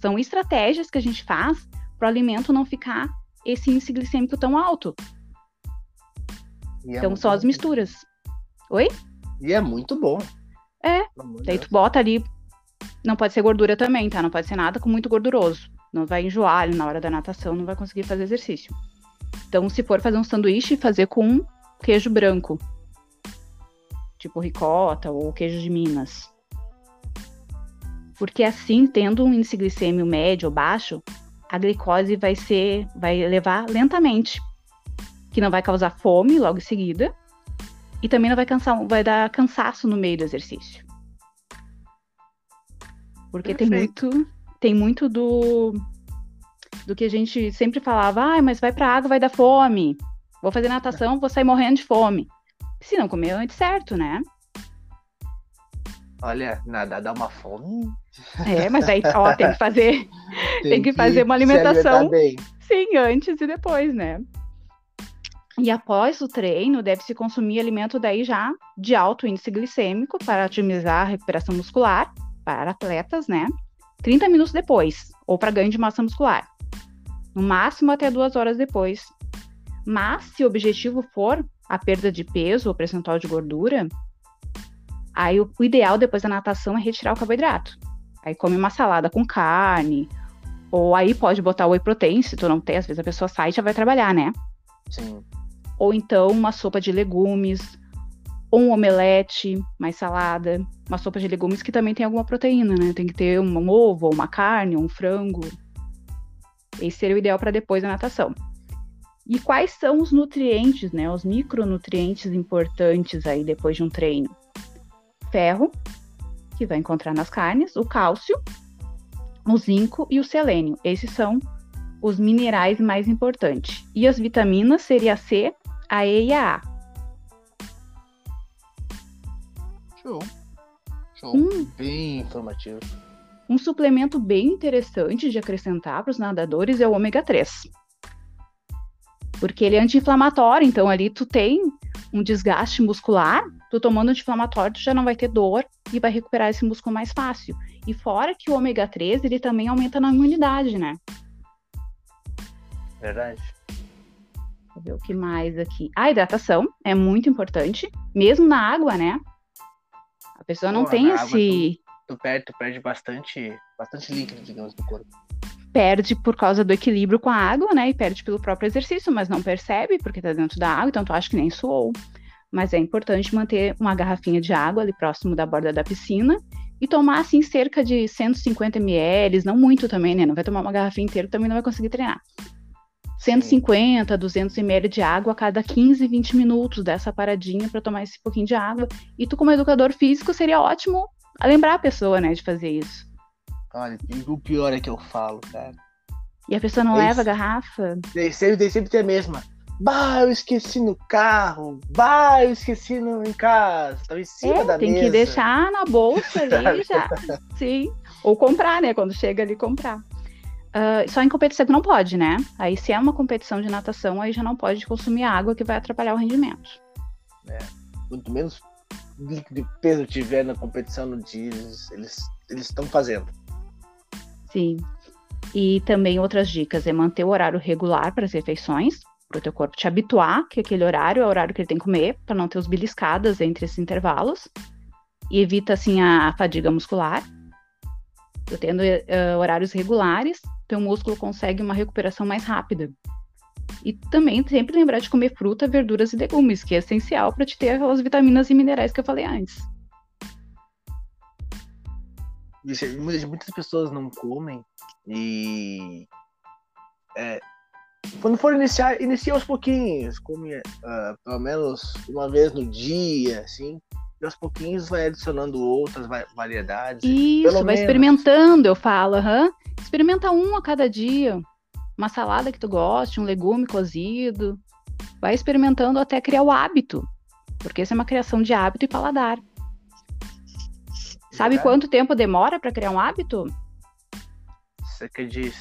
são estratégias que a gente faz para o alimento não ficar esse índice glicêmico tão alto. E é então muito são as misturas. Oi? E é muito bom. É. Daí tu bota ali. Não pode ser gordura também, tá? Não pode ser nada com muito gorduroso. Não vai enjoar ali na hora da natação, não vai conseguir fazer exercício. Então, se for fazer um sanduíche, fazer com queijo branco. Tipo ricota ou queijo de Minas. Porque assim, tendo um índice glicêmico médio ou baixo, a glicose vai ser, vai elevar lentamente, que não vai causar fome logo em seguida, e também não vai cansar, vai dar cansaço no meio do exercício. Porque tem Perfeito. muito, tem muito do do que a gente sempre falava, ah, mas vai pra água, vai dar fome. Vou fazer natação, vou sair morrendo de fome. Se não comer antes, certo, né? Olha, nadar dá uma fome. É, mas aí, ó, tem que fazer, Tem que fazer uma alimentação. bem. sim, antes e depois, né? E após o treino, deve-se consumir alimento daí já de alto índice glicêmico para otimizar a recuperação muscular para atletas, né? 30 minutos depois, ou para ganho de massa muscular. No máximo até duas horas depois. Mas, se o objetivo for a perda de peso ou percentual de gordura, aí o, ideal depois da natação é retirar o carboidrato. Aí come uma salada com carne, ou aí pode botar whey protein, se tu não tem, às vezes a pessoa sai e já vai trabalhar, né? Sim. Ou então uma sopa de legumes, ou um omelete, mais salada. Uma sopa de legumes que também tem alguma proteína, né? Tem que ter um, ovo, uma carne, um frango. Esse seria o ideal para depois da natação. E quais são os nutrientes, né? Os micronutrientes importantes aí depois de um treino? Ferro, que vai encontrar nas carnes, o cálcio, o zinco e o selênio. Esses são os minerais mais importantes. E as vitaminas seria C, a E e a A. Show. Show. Hum. Bem informativo. Um suplemento bem interessante de acrescentar para os nadadores é o ômega 3. Porque ele é anti-inflamatório, então ali tu tem um desgaste muscular, tu tomando anti-inflamatório, tu já não vai ter dor e vai recuperar esse músculo mais fácil. E fora que o ômega 3, ele também aumenta na imunidade, né? Verdade. Ver o que mais aqui. A hidratação é muito importante, mesmo na água, né? A pessoa não Pô, tem esse. Tu perde, tu perde bastante, bastante líquido, digamos, no corpo. Perde por causa do equilíbrio com a água, né? E perde pelo próprio exercício, mas não percebe porque tá dentro da água, então tu acha que nem suou. Mas é importante manter uma garrafinha de água ali próximo da borda da piscina e tomar, assim, cerca de 150 ml, não muito também, né? Não vai tomar uma garrafinha inteira, também não vai conseguir treinar. 150, 200 ml de água a cada 15, 20 minutos dessa paradinha para tomar esse pouquinho de água. E tu, como educador físico, seria ótimo lembrar a pessoa, né, de fazer isso. Olha, o pior é que eu falo, cara. E a pessoa não É leva a garrafa. Daí sempre, sempre tem a mesma. Bah, eu esqueci no carro. Bah, eu esqueci no, em casa. Tava em cima É, da tem mesa. que deixar na bolsa ali já. Sim. Ou comprar, né? Quando chega ali, comprar. Ah, só em competição que não pode, né? Aí, se é uma competição de natação, aí já não pode consumir água que vai atrapalhar o rendimento. Quanto menos líquido e peso tiver na competição no dia, eles estão fazendo. Sim. E também outras dicas é manter o horário regular para as refeições, para o teu corpo te habituar que aquele horário é o horário que ele tem que comer, para não ter os beliscadas entre esses intervalos. E evita, assim, a fadiga muscular. Tu tendo eh, horários regulares, teu músculo consegue uma recuperação mais rápida. E também sempre lembrar de comer fruta, verduras e legumes, que é essencial para te ter aquelas vitaminas e minerais que eu falei antes. Isso, muitas, pessoas não comem e é, quando for iniciar, inicia aos pouquinhos, come ah, pelo menos uma vez no dia, assim, e aos pouquinhos vai adicionando outras va- variedades. Isso, vai menos. experimentando, eu falo, aham. Experimenta um a cada dia. Uma salada que tu goste, um legume cozido. Vai experimentando até criar o hábito. Porque isso é uma criação de hábito e paladar. Sabe Verdade. quanto tempo demora para criar um hábito? Cerca de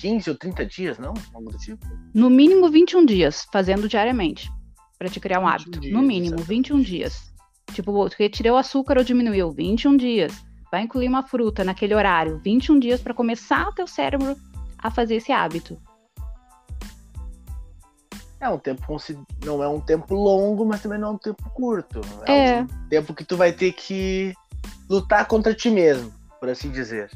15 ou 30 dias, não? Algo do tipo. No mínimo 21 dias, fazendo diariamente. Para te criar um hábito. Dias, no mínimo, exatamente. 21 dias. Tipo, retirei o açúcar ou diminuiu? 21 dias. Vai incluir uma fruta naquele horário. 21 dias para começar o teu cérebro a fazer esse hábito. É um tempo não é um tempo longo, mas também não é um tempo curto. É, é. um tempo que tu vai ter que lutar contra ti mesmo, por assim dizer.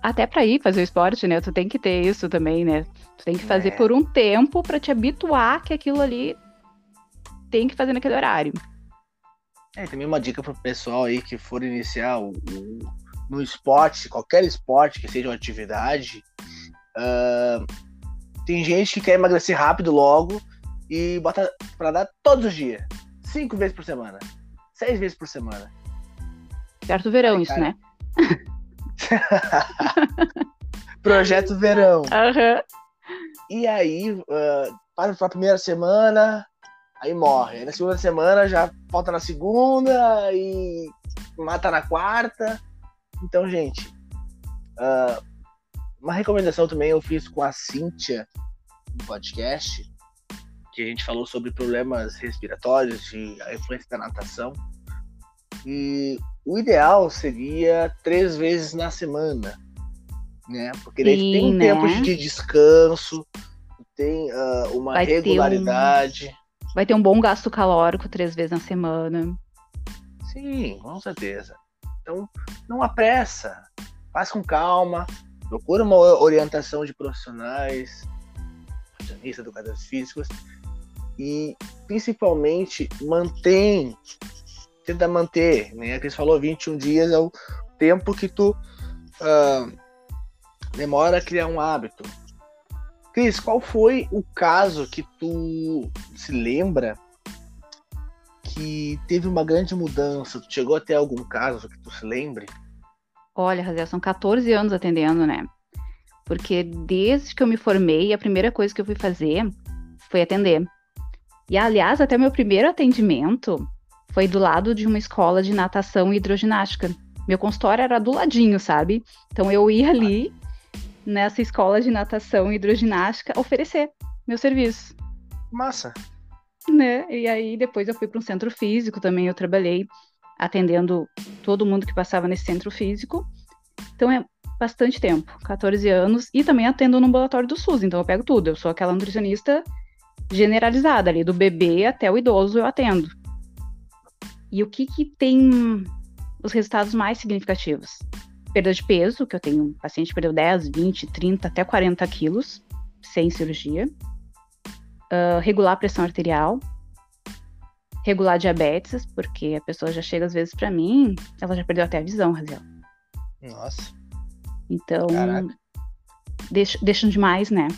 Até para ir fazer o esporte, né? Tu tem que ter isso também, né? Tu tem que fazer é. por um tempo para te habituar que aquilo ali tem que fazer naquele horário. É, também uma dica pro pessoal aí que for iniciar o, o, no esporte, qualquer esporte que seja uma atividade. Uh, tem gente que quer emagrecer rápido logo e bota pra dar todos os dias. Cinco vezes por semana. Seis vezes por semana. Certo verão, isso, né? Projeto verão. Uhum. E aí, uh, para a primeira semana, aí morre. Aí na segunda semana já falta na segunda e mata na quarta. Então, gente, uh, uma recomendação também eu fiz com a Cíntia no podcast, que a gente falou sobre problemas respiratórios e a influência da natação. E o ideal seria três vezes na semana, né? Porque daí Sim, tem um né? tempo de descanso, tem uh, uma Vai regularidade. Vai ter um bom gasto calórico três vezes na semana. Sim, com certeza. Então, não apressa. Faz com calma. Procura uma orientação de profissionais, nutricionistas, educadores físicos. E, principalmente, mantém. Tenta manter, né? Que falou 21 dias é o tempo que tu uh, demora a criar um hábito. Cris, qual foi o caso que tu se lembra que teve uma grande mudança? Tu chegou até algum caso que tu se lembre? Olha, Razel, são 14 anos atendendo, né? Porque desde que eu me formei, a primeira coisa que eu fui fazer foi atender. E, aliás, até meu primeiro atendimento foi do lado de uma escola de natação e hidroginástica. Meu consultório era do ladinho, sabe? Então eu ia ali nessa escola de natação e hidroginástica oferecer meu serviço. Massa. Né? E aí depois eu fui para um centro físico também, eu trabalhei atendendo todo mundo que passava nesse centro físico. Então é bastante tempo, 14 anos, e também atendo no ambulatório do SUS, então eu pego tudo. Eu sou aquela nutricionista generalizada ali, do bebê até o idoso eu atendo. E o que que tem os resultados mais significativos? Perda de peso, que eu tenho um paciente que perdeu 10, 20, 30, até 40 quilos sem cirurgia. Uh, regular a pressão arterial. Regular diabetes, porque a pessoa já chega às vezes para mim, ela já perdeu até a visão, Raziel. Nossa. Então, deixam, deixam demais, né?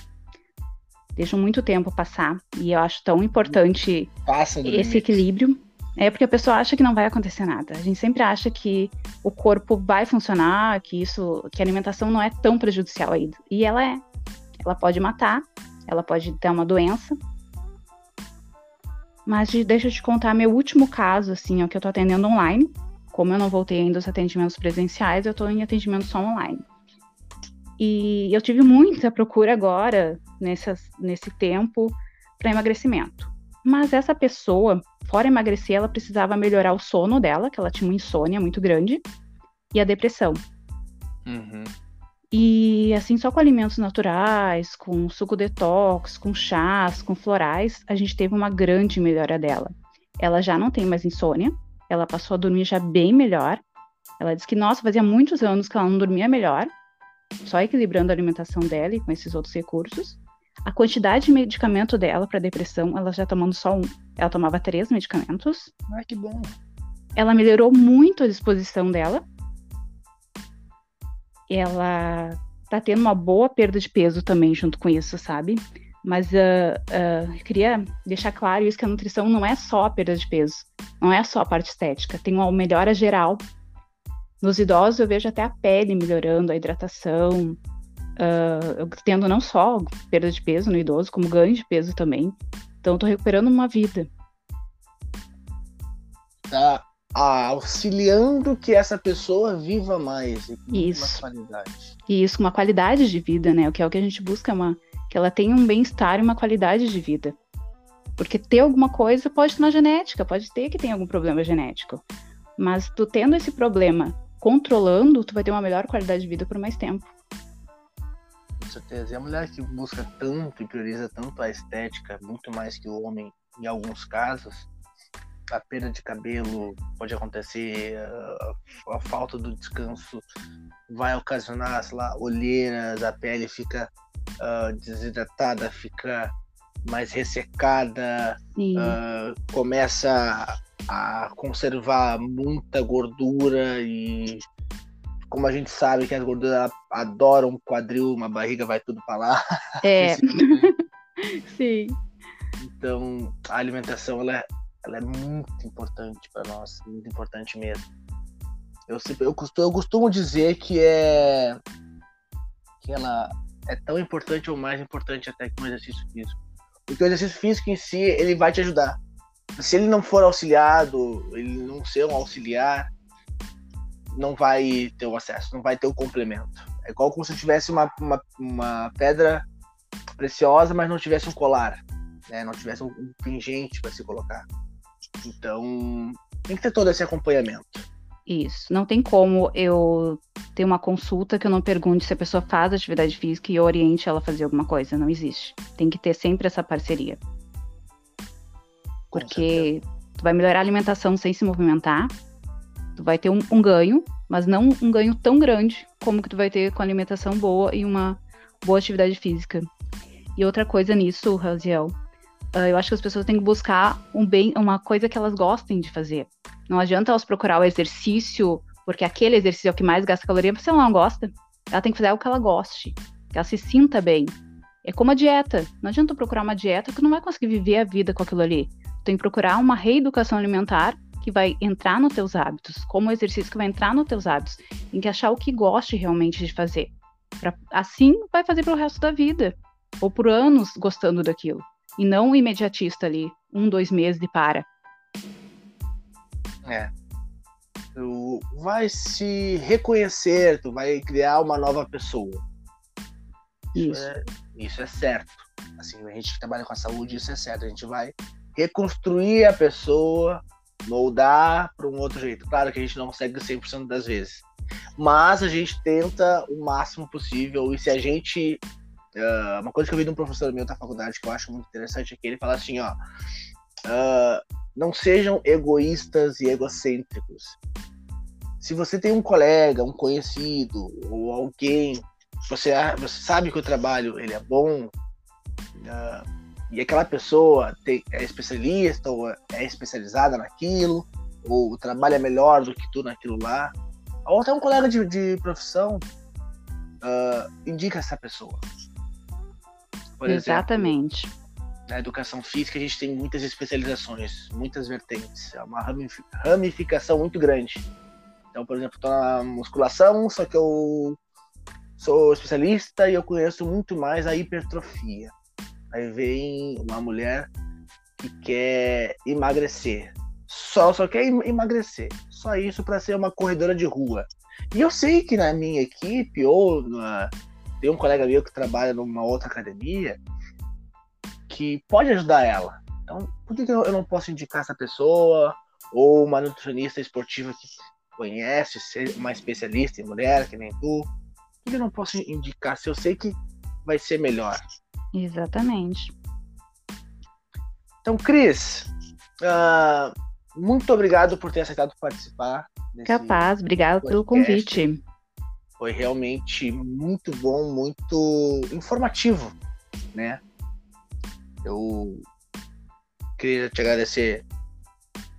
Deixam muito tempo passar. E eu acho tão importante esse limite. equilíbrio é porque a pessoa acha que não vai acontecer nada. A gente sempre acha que o corpo vai funcionar, que isso, que a alimentação não é tão prejudicial ainda. E ela é. Ela pode matar, ela pode ter uma doença. Mas deixa eu te contar meu último caso, assim, é o que eu tô atendendo online. Como eu não voltei ainda aos atendimentos presenciais, eu tô em atendimento só online. E eu tive muita procura agora, nessas, nesse tempo, para emagrecimento. Mas essa pessoa, fora emagrecer, ela precisava melhorar o sono dela, que ela tinha uma insônia muito grande, e a depressão. Uhum. E assim, só com alimentos naturais, com suco detox, com chás, com florais, a gente teve uma grande melhora dela. Ela já não tem mais insônia, ela passou a dormir já bem melhor. Ela disse que, nossa, fazia muitos anos que ela não dormia melhor, só equilibrando a alimentação dela e com esses outros recursos. A quantidade de medicamento dela para depressão, ela já tomando só um. Ela tomava três medicamentos. Ai, que bom. Ela melhorou muito a disposição dela. Ela tá tendo uma boa perda de peso também junto com isso, sabe? Mas uh, uh, queria deixar claro isso que a nutrição não é só a perda de peso, não é só a parte estética, tem uma melhora geral. Nos idosos eu vejo até a pele melhorando, a hidratação, uh, tendo não só perda de peso no idoso, como ganho de peso também. Então, tô recuperando uma vida. Tá auxiliando que essa pessoa viva mais e com isso. uma qualidade. Isso, uma qualidade de vida, né? O que é o que a gente busca, uma, que ela tenha um bem-estar e uma qualidade de vida. Porque ter alguma coisa pode estar na genética, pode ter que tem algum problema genético. Mas tu tendo esse problema controlando, tu vai ter uma melhor qualidade de vida por mais tempo. Com certeza. E a mulher que busca tanto e prioriza tanto a estética, muito mais que o homem em alguns casos, a perda de cabelo pode acontecer, a, a falta do descanso vai ocasionar, sei lá, olheiras, a pele fica uh, desidratada, fica mais ressecada, uh, começa a conservar muita gordura e como a gente sabe que as gorduras adoram um quadril, uma barriga, vai tudo para lá. É. Sim. Então, a alimentação ela é, ela é muito importante para nós, muito importante mesmo. Eu, eu, costumo, eu costumo dizer que é que ela é tão importante ou mais importante até que um exercício físico. Porque o exercício físico em si, ele vai te ajudar. Se ele não for auxiliado, ele não ser um auxiliar, não vai ter o acesso, não vai ter o complemento. É igual como se tivesse uma, uma, uma pedra preciosa, mas não tivesse um colar, né? não tivesse um, um pingente para se colocar. Então, tem que ter todo esse acompanhamento. Isso. Não tem como eu ter uma consulta que eu não pergunte se a pessoa faz atividade física e oriente ela a fazer alguma coisa. Não existe. Tem que ter sempre essa parceria. Porque tu vai melhorar a alimentação sem se movimentar. Tu vai ter um, um, ganho, mas não um ganho tão grande como que tu vai ter com alimentação boa e uma boa atividade física. E outra coisa nisso, Raziel, uh, eu acho que as pessoas têm que buscar um bem, uma coisa que elas gostem de fazer. Não adianta elas procurar o exercício, porque aquele exercício é o que mais gasta caloria, porque ela não gosta. Ela tem que fazer algo que ela goste, que ela se sinta bem. É como a dieta. Não adianta procurar uma dieta que não vai conseguir viver a vida com aquilo ali. tem que procurar uma reeducação alimentar que vai entrar nos teus hábitos, como o exercício que vai entrar nos teus hábitos. Tem que achar o que goste realmente de fazer. Pra, assim vai fazer pelo resto da vida. Ou por anos gostando daquilo. E não um imediatista ali, um, dois meses de para. É. Tu vai se reconhecer, tu vai criar uma nova pessoa. Isso, isso. É, isso é certo. Assim, a gente que trabalha com a saúde, isso é certo. A gente vai reconstruir a pessoa, moldar para um outro jeito. Claro que a gente não consegue 100% das vezes. Mas a gente tenta o máximo possível. E se a gente. Uh, uma coisa que eu vi de um professor meu da faculdade que eu acho muito interessante é que ele fala assim: ó. Uh, não sejam egoístas e egocêntricos. Se você tem um colega, um conhecido ou alguém, você, você sabe que o trabalho ele é bom uh, e aquela pessoa tem, é especialista ou é especializada naquilo ou é melhor do que tu naquilo lá, ou até um colega de, de profissão, uh, indica essa pessoa. Por Exatamente. Exemplo, na educação física a gente tem muitas especializações, muitas vertentes, é uma ramificação muito grande. Então, por exemplo, estou na musculação, só que eu sou especialista e eu conheço muito mais a hipertrofia. Aí vem uma mulher que quer emagrecer, só só quer emagrecer, só isso para ser uma corredora de rua. E eu sei que na minha equipe ou na, tem um colega meu que trabalha numa outra academia que pode ajudar ela. Então, por que eu não posso indicar essa pessoa ou uma nutricionista esportiva que conhece, ser uma especialista em mulher, que nem tu? Por que eu não posso indicar se eu sei que vai ser melhor? Exatamente. Então, Cris, uh, muito obrigado por ter aceitado participar. Capaz, obrigado pelo convite. Foi realmente muito bom, muito informativo, né? Eu queria te agradecer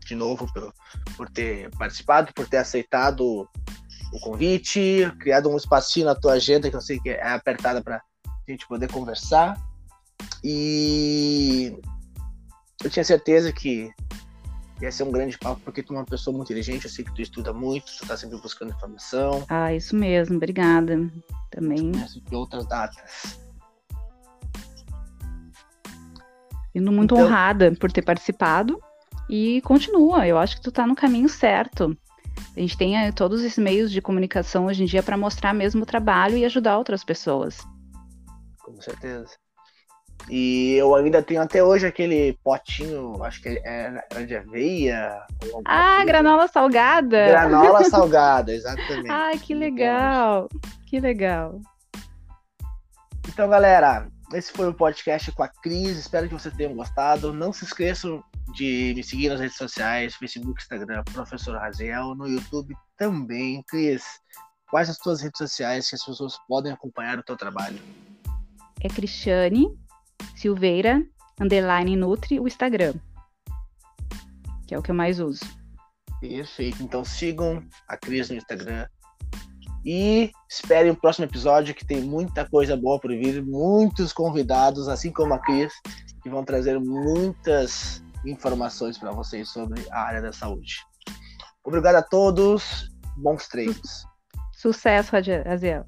de novo por, por ter participado, por ter aceitado o convite, criado um espacinho na tua agenda que eu sei que é apertada para a gente poder conversar. E eu tinha certeza que ia ser um grande papo, porque tu é uma pessoa muito inteligente, eu sei que tu estuda muito, tu tá sempre buscando informação. Ah, isso mesmo, obrigada. Também. De outras datas. Indo muito então... honrada por ter participado e continua. Eu acho que tu tá no caminho certo. A gente tem eh, todos esses meios de comunicação hoje em dia para mostrar mesmo o trabalho e ajudar outras pessoas. Com certeza. E eu ainda tenho até hoje aquele potinho, acho que era, de aveia. Ah, coisa. granola salgada. Granola salgada, exatamente. Ai, que legal. Que legal. Então, galera, esse foi o podcast com a Cris. Espero que vocês tenham gostado. Não se esqueçam de me seguir nas redes sociais, Facebook, Instagram, Professor Raziel, no YouTube também. Cris, quais as tuas redes sociais que as pessoas podem acompanhar o teu trabalho? É Cristiane Silveira, underline Nutri, o Instagram. Que é o que eu mais uso. Perfeito. Então sigam a Cris no Instagram. E esperem o próximo episódio que tem muita coisa boa por vir, muitos convidados, assim como a Cris, que vão trazer muitas informações para vocês sobre a área da saúde. Obrigado a todos, bons treinos. Sucesso, Raziel.